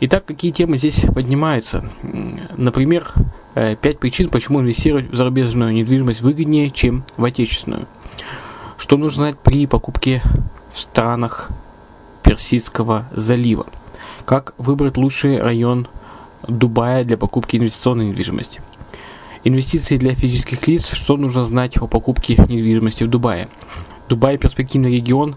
Итак, какие темы здесь поднимаются? Например, э, пять причин, почему инвестировать в зарубежную недвижимость выгоднее, чем в отечественную. Что нужно знать при покупке в странах Персидского залива? Как выбрать лучший район Дубая для покупки инвестиционной недвижимости? Инвестиции для физических лиц. Что нужно знать о покупке недвижимости в Дубае? Дубай – перспективный регион,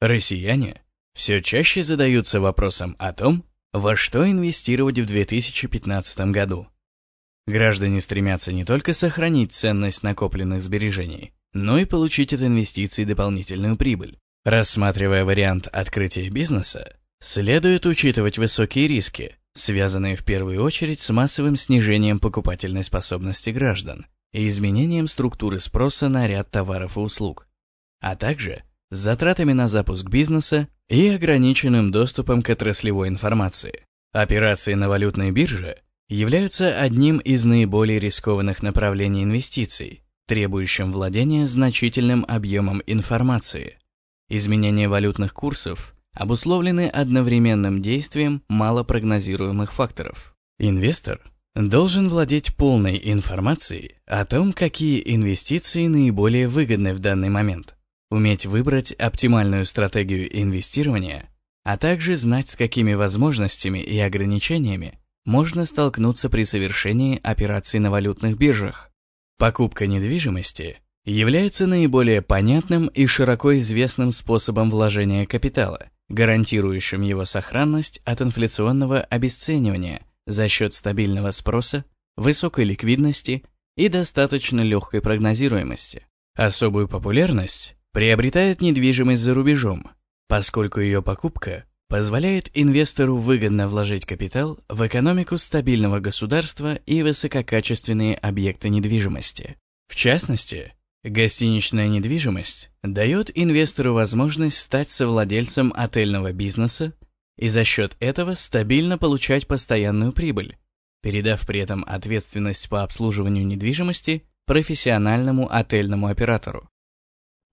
Россияне все чаще задаются вопросом о том, во что инвестировать в 2015 году. Граждане стремятся не только сохранить ценность накопленных сбережений, но и получить от инвестиций дополнительную прибыль. Рассматривая вариант открытия бизнеса, следует учитывать высокие риски, связанные в первую очередь с массовым снижением покупательной способности граждан и изменением структуры спроса на ряд товаров и услуг, а также затратами на запуск бизнеса и ограниченным доступом к отраслевой информации. Операции на валютной бирже являются одним из наиболее рискованных направлений инвестиций, требующим владения значительным объемом информации. Изменения валютных курсов обусловлены одновременным действием малопрогнозируемых факторов. Инвестор должен владеть полной информацией о том, какие инвестиции наиболее выгодны в данный момент уметь выбрать оптимальную стратегию инвестирования, а также знать, с какими возможностями и ограничениями можно столкнуться при совершении операций на валютных биржах. Покупка недвижимости является наиболее понятным и широко известным способом вложения капитала, гарантирующим его сохранность от инфляционного обесценивания за счет стабильного спроса, высокой ликвидности и достаточно легкой прогнозируемости. Особую популярность приобретает недвижимость за рубежом, поскольку ее покупка позволяет инвестору выгодно вложить капитал в экономику стабильного государства и высококачественные объекты недвижимости. В частности, гостиничная недвижимость дает инвестору возможность стать совладельцем отельного бизнеса и за счет этого стабильно получать постоянную прибыль, передав при этом ответственность по обслуживанию недвижимости профессиональному отельному оператору.